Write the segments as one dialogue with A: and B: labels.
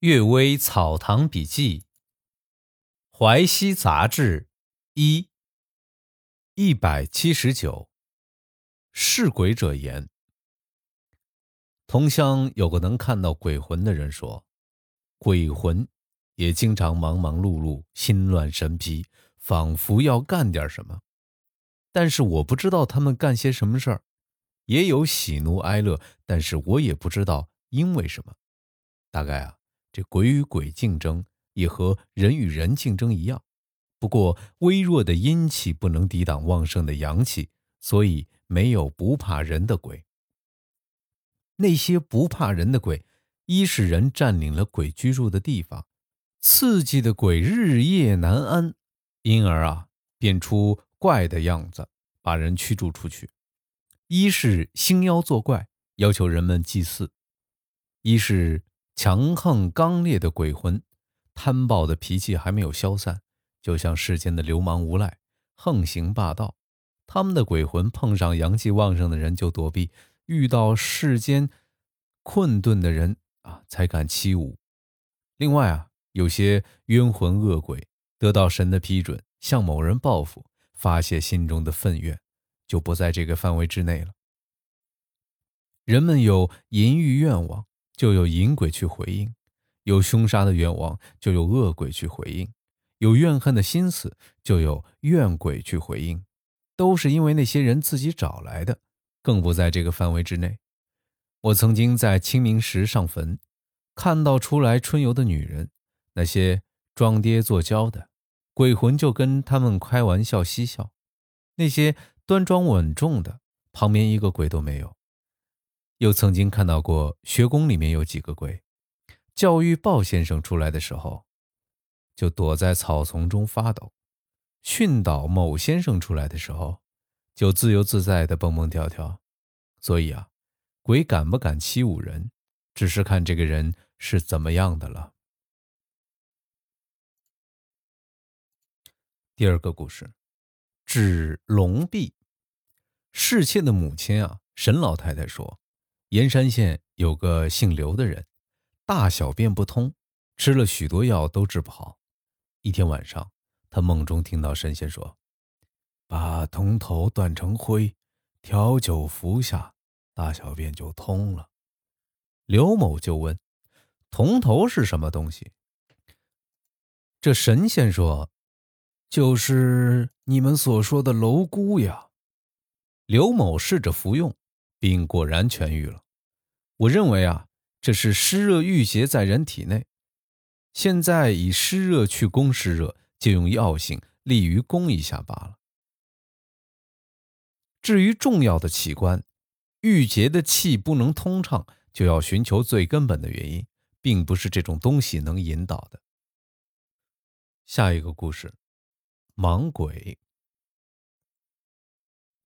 A: 《岳微草堂笔记》《淮西杂志》一一百七十九。视鬼者言：同乡有个能看到鬼魂的人说，鬼魂也经常忙忙碌碌、心乱神疲，仿佛要干点什么。但是我不知道他们干些什么事儿，也有喜怒哀乐，但是我也不知道因为什么。大概啊。这鬼与鬼竞争也和人与人竞争一样，不过微弱的阴气不能抵挡旺盛的阳气，所以没有不怕人的鬼。那些不怕人的鬼，一是人占领了鬼居住的地方，刺激的鬼日夜难安，因而啊变出怪的样子，把人驱逐出去；一是兴妖作怪，要求人们祭祀；一是。强横刚烈的鬼魂，贪暴的脾气还没有消散，就像世间的流氓无赖，横行霸道。他们的鬼魂碰上阳气旺盛的人就躲避，遇到世间困顿的人啊才敢欺侮。另外啊，有些冤魂恶鬼得到神的批准，向某人报复，发泄心中的愤怨，就不在这个范围之内了。人们有淫欲愿望。就有淫鬼去回应，有凶杀的愿望，就有恶鬼去回应；有怨恨的心思，就有怨鬼去回应。都是因为那些人自己找来的，更不在这个范围之内。我曾经在清明时上坟，看到出来春游的女人，那些装爹做娇的鬼魂就跟他们开玩笑嬉笑；那些端庄稳重的，旁边一个鬼都没有。又曾经看到过学宫里面有几个鬼，教育鲍先生出来的时候，就躲在草丛中发抖；训导某先生出来的时候，就自由自在的蹦蹦跳跳。所以啊，鬼敢不敢欺侮人，只是看这个人是怎么样的了。第二个故事，指龙臂。侍妾的母亲啊，沈老太太说。盐山县有个姓刘的人，大小便不通，吃了许多药都治不好。一天晚上，他梦中听到神仙说：“把铜头断成灰，调酒服下，大小便就通了。”刘某就问：“铜头是什么东西？”这神仙说：“就是你们所说的蝼蛄呀。”刘某试着服用。并果然痊愈了。我认为啊，这是湿热郁结在人体内，现在以湿热去攻湿热，借用药性，利于攻一下罢了。至于重要的器官，郁结的气不能通畅，就要寻求最根本的原因，并不是这种东西能引导的。下一个故事，盲鬼。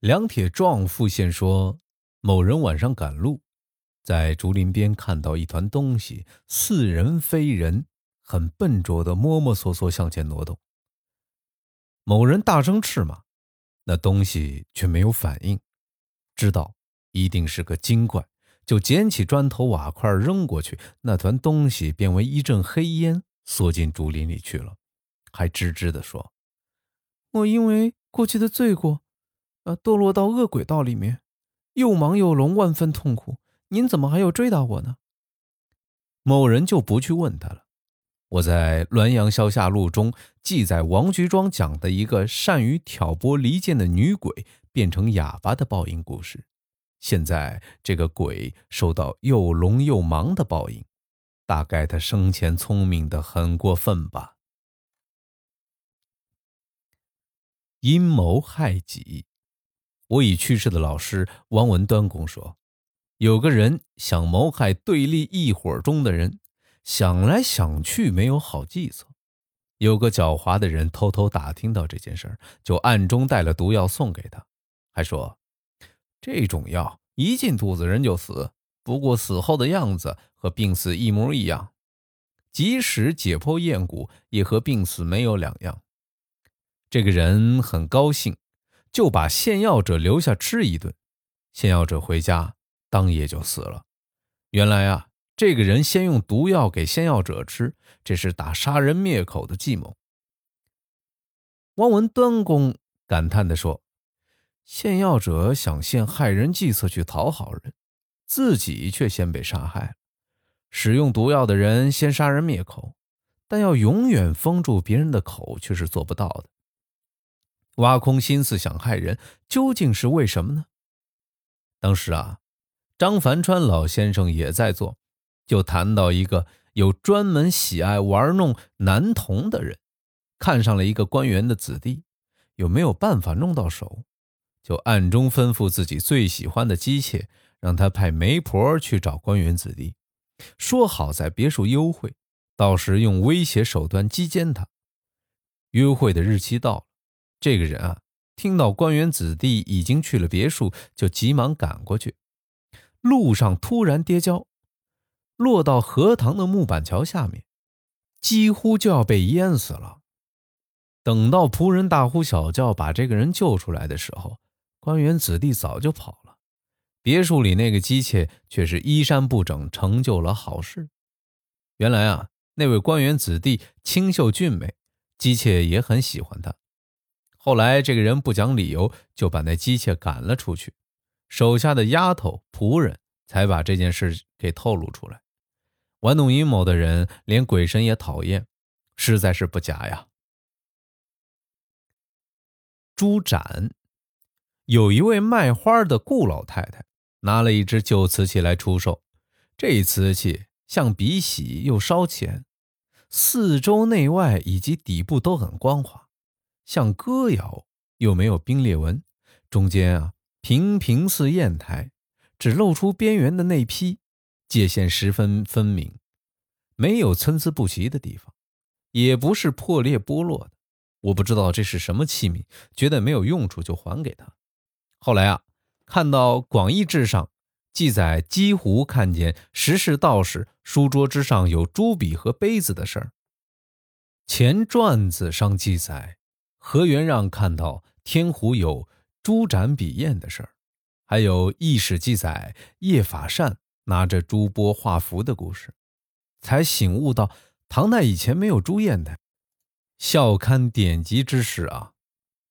A: 梁铁壮复现说。某人晚上赶路，在竹林边看到一团东西，似人非人，很笨拙的摸摸索索向前挪动。某人大声斥骂，那东西却没有反应，知道一定是个精怪，就捡起砖头瓦块扔过去，那团东西变为一阵黑烟，缩进竹林里去了，还吱吱地说：“我因为过去的罪过，呃，堕落到恶鬼道里面。”又忙又聋，万分痛苦。您怎么还要追打我呢？某人就不去问他了。我在《滦阳消夏录》中记载王菊庄讲的一个善于挑拨离间的女鬼变成哑巴的报应故事。现在这个鬼受到又聋又盲的报应，大概他生前聪明的很过分吧。阴谋害己。我已去世的老师王文端公说，有个人想谋害对立一伙中的人，想来想去没有好计策。有个狡猾的人偷偷打听到这件事，就暗中带了毒药送给他，还说这种药一进肚子人就死，不过死后的样子和病死一模一样，即使解剖验骨也和病死没有两样。这个人很高兴。就把献药者留下吃一顿，献药者回家当夜就死了。原来啊，这个人先用毒药给献药者吃，这是打杀人灭口的计谋。汪文端公感叹地说：“献药者想献害人计策去讨好人，自己却先被杀害了。使用毒药的人先杀人灭口，但要永远封住别人的口却是做不到的。挖空心思想害人，究竟是为什么呢？”当时啊，张凡川老先生也在做。就谈到一个有专门喜爱玩弄男童的人，看上了一个官员的子弟，有没有办法弄到手？就暗中吩咐自己最喜欢的姬妾，让他派媒婆去找官员子弟，说好在别墅幽会，到时用威胁手段击奸他。约会的日期到了，这个人啊，听到官员子弟已经去了别墅，就急忙赶过去，路上突然跌跤。落到荷塘的木板桥下面，几乎就要被淹死了。等到仆人大呼小叫把这个人救出来的时候，官员子弟早就跑了。别墅里那个姬妾却是衣衫不整，成就了好事。原来啊，那位官员子弟清秀俊美，姬妾也很喜欢他。后来这个人不讲理由，就把那姬妾赶了出去，手下的丫头仆人才把这件事给透露出来。玩弄阴谋的人，连鬼神也讨厌，实在是不假呀。朱展，有一位卖花的顾老太太，拿了一只旧瓷器来出售。这瓷器像笔洗又烧钱，四周内外以及底部都很光滑，像歌谣又没有冰裂纹，中间啊平平似砚台，只露出边缘的内批。界限十分分明，没有参差不齐的地方，也不是破裂剥落的。我不知道这是什么器皿，觉得没有用处就还给他。后来啊，看到《广义志》上记载几湖看见石室道士书桌之上有朱笔和杯子的事儿，前传子上记载何元让看到天湖有朱展笔砚的事儿，还有异史记载叶法善。拿着珠钵画符的故事，才醒悟到唐代以前没有朱砚台。校刊典籍之时啊，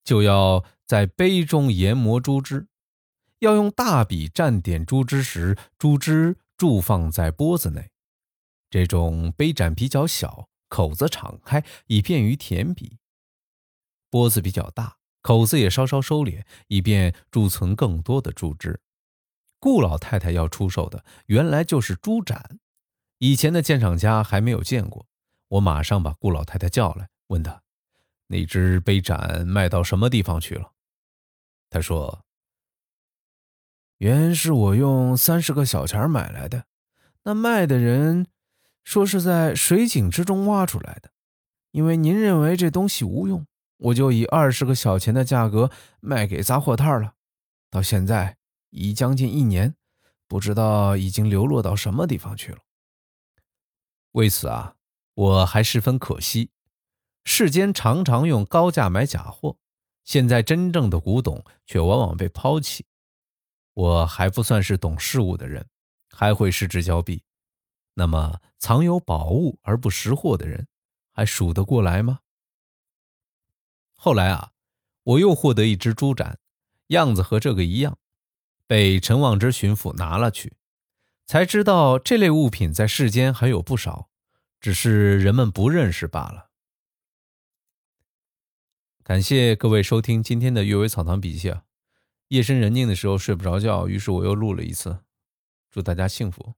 A: 就要在杯中研磨朱汁，要用大笔蘸点朱汁时，朱汁注放在钵子内。这种杯盏比较小，口子敞开，以便于填笔；钵子比较大，口子也稍稍收敛，以便贮存更多的朱汁。顾老太太要出售的原来就是朱盏，以前的鉴赏家还没有见过。我马上把顾老太太叫来，问她：“那只杯盏卖到什么地方去了？”她说：“原是我用三十个小钱买来的，那卖的人说是在水井之中挖出来的。因为您认为这东西无用，我就以二十个小钱的价格卖给杂货摊了。到现在。”已将近一年，不知道已经流落到什么地方去了。为此啊，我还十分可惜。世间常常用高价买假货，现在真正的古董却往往被抛弃。我还不算是懂事物的人，还会失之交臂。那么藏有宝物而不识货的人，还数得过来吗？后来啊，我又获得一只猪盏，样子和这个一样。被陈望之巡抚拿了去，才知道这类物品在世间还有不少，只是人们不认识罢了。感谢各位收听今天的《阅微草堂笔记》啊，夜深人静的时候睡不着觉，于是我又录了一次。祝大家幸福。